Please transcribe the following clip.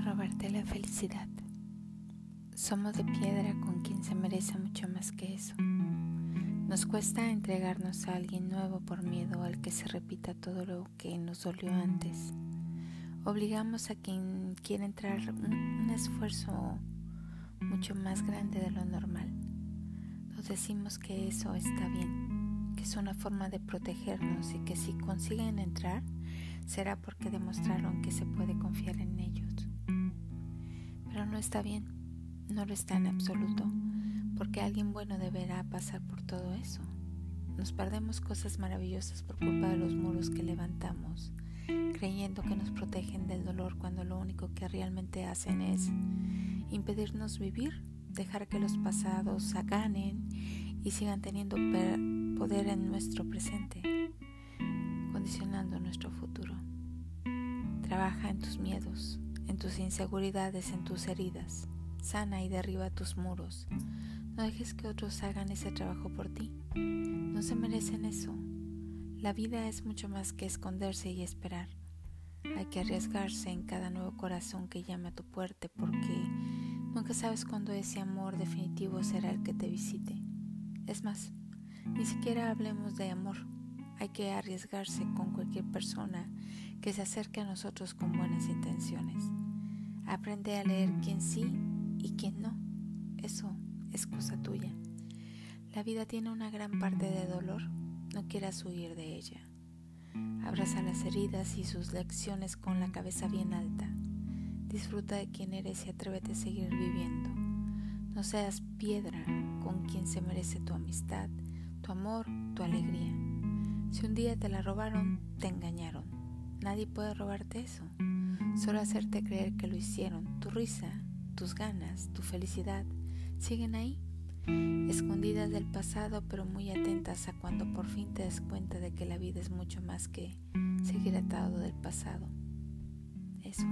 robarte la felicidad. Somos de piedra con quien se merece mucho más que eso. Nos cuesta entregarnos a alguien nuevo por miedo al que se repita todo lo que nos dolió antes. Obligamos a quien quiere entrar un, un esfuerzo mucho más grande de lo normal. Nos decimos que eso está bien, que es una forma de protegernos y que si consiguen entrar, será porque demostraron que se puede confiar está bien, no lo está en absoluto, porque alguien bueno deberá pasar por todo eso. Nos perdemos cosas maravillosas por culpa de los muros que levantamos, creyendo que nos protegen del dolor cuando lo único que realmente hacen es impedirnos vivir, dejar que los pasados ganen y sigan teniendo poder en nuestro presente condicionando nuestro futuro. Trabaja en tus miedos, en tus inseguridades, en tus heridas. Sana y derriba tus muros. No dejes que otros hagan ese trabajo por ti. No se merecen eso. La vida es mucho más que esconderse y esperar. Hay que arriesgarse en cada nuevo corazón que llame a tu puerta porque nunca sabes cuándo ese amor definitivo será el que te visite. Es más, ni siquiera hablemos de amor hay que arriesgarse con cualquier persona que se acerque a nosotros con buenas intenciones. Aprende a leer quién sí y quién no. Eso es cosa tuya. La vida tiene una gran parte de dolor. No quieras huir de ella. Abraza las heridas y sus lecciones con la cabeza bien alta. Disfruta de quién eres y atrévete a seguir viviendo. No seas piedra con quien se merece tu amistad, tu amor, tu alegría. Si un día te la robaron, te engañaron. Nadie puede robarte eso. Solo hacerte creer que lo hicieron. Tu risa, tus ganas, tu felicidad siguen ahí, escondidas del pasado, pero muy atentas a cuando por fin te des cuenta de que la vida es mucho más que seguir atado del pasado. Eso.